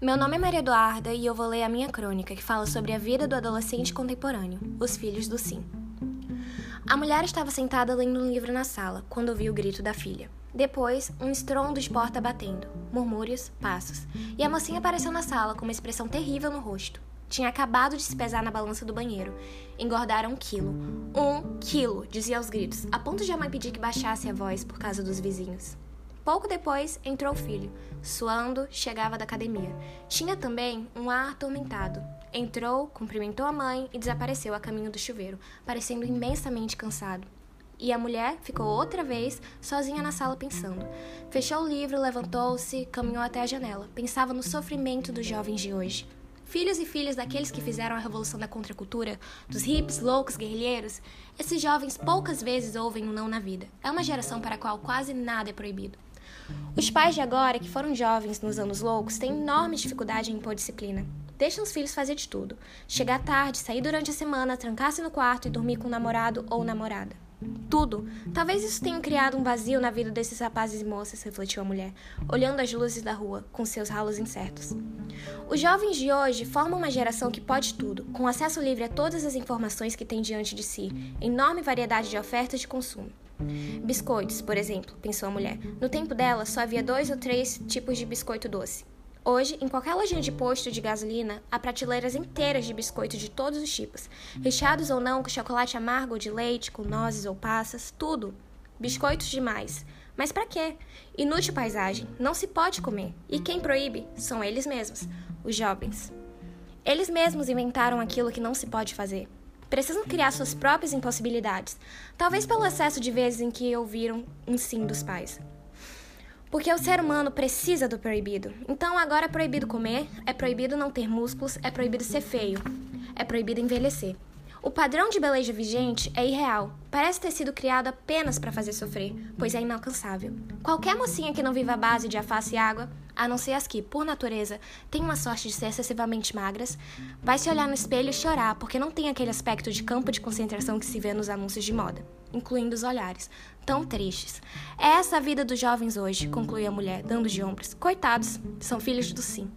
Meu nome é Maria Eduarda e eu vou ler a minha crônica que fala sobre a vida do adolescente contemporâneo, os filhos do sim. A mulher estava sentada lendo um livro na sala quando ouviu o grito da filha. Depois, um estrondo de porta batendo, murmúrios, passos, e a mocinha apareceu na sala com uma expressão terrível no rosto. Tinha acabado de se pesar na balança do banheiro. Engordara um quilo. Um quilo, dizia aos gritos, a ponto de a mãe pedir que baixasse a voz por causa dos vizinhos. Pouco depois entrou o filho. Suando, chegava da academia. Tinha também um ar atormentado. Entrou, cumprimentou a mãe e desapareceu a caminho do chuveiro, parecendo imensamente cansado. E a mulher ficou outra vez sozinha na sala pensando. Fechou o livro, levantou-se, caminhou até a janela. Pensava no sofrimento dos jovens de hoje. Filhos e filhas daqueles que fizeram a revolução da contracultura, dos hips, loucos, guerrilheiros, esses jovens poucas vezes ouvem um não na vida. É uma geração para a qual quase nada é proibido. Os pais de agora, que foram jovens nos anos loucos, têm enorme dificuldade em impor disciplina. Deixam os filhos fazer de tudo. Chegar tarde, sair durante a semana, trancar-se no quarto e dormir com o namorado ou namorada. Tudo. Talvez isso tenha criado um vazio na vida desses rapazes e moças, refletiu a mulher, olhando as luzes da rua, com seus ralos incertos. Os jovens de hoje formam uma geração que pode tudo, com acesso livre a todas as informações que tem diante de si, enorme variedade de ofertas de consumo. Biscoitos, por exemplo, pensou a mulher. No tempo dela, só havia dois ou três tipos de biscoito doce. Hoje, em qualquer lojinha de posto de gasolina, há prateleiras inteiras de biscoitos de todos os tipos, recheados ou não com chocolate amargo ou de leite, com nozes ou passas, tudo. Biscoitos demais. Mas para quê? Inútil paisagem, não se pode comer. E quem proíbe são eles mesmos, os jovens. Eles mesmos inventaram aquilo que não se pode fazer precisam criar suas próprias impossibilidades, talvez pelo excesso de vezes em que ouviram um sim dos pais. Porque o ser humano precisa do proibido. Então agora é proibido comer, é proibido não ter músculos, é proibido ser feio, é proibido envelhecer. O padrão de beleza vigente é irreal. Parece ter sido criado apenas para fazer sofrer, pois é inalcançável. Qualquer mocinha que não viva à base de alface e água, a não ser as que, por natureza, têm uma sorte de ser excessivamente magras, vai se olhar no espelho e chorar porque não tem aquele aspecto de campo de concentração que se vê nos anúncios de moda, incluindo os olhares, tão tristes. É essa a vida dos jovens hoje, conclui a mulher, dando de ombros. Coitados, são filhos do sim.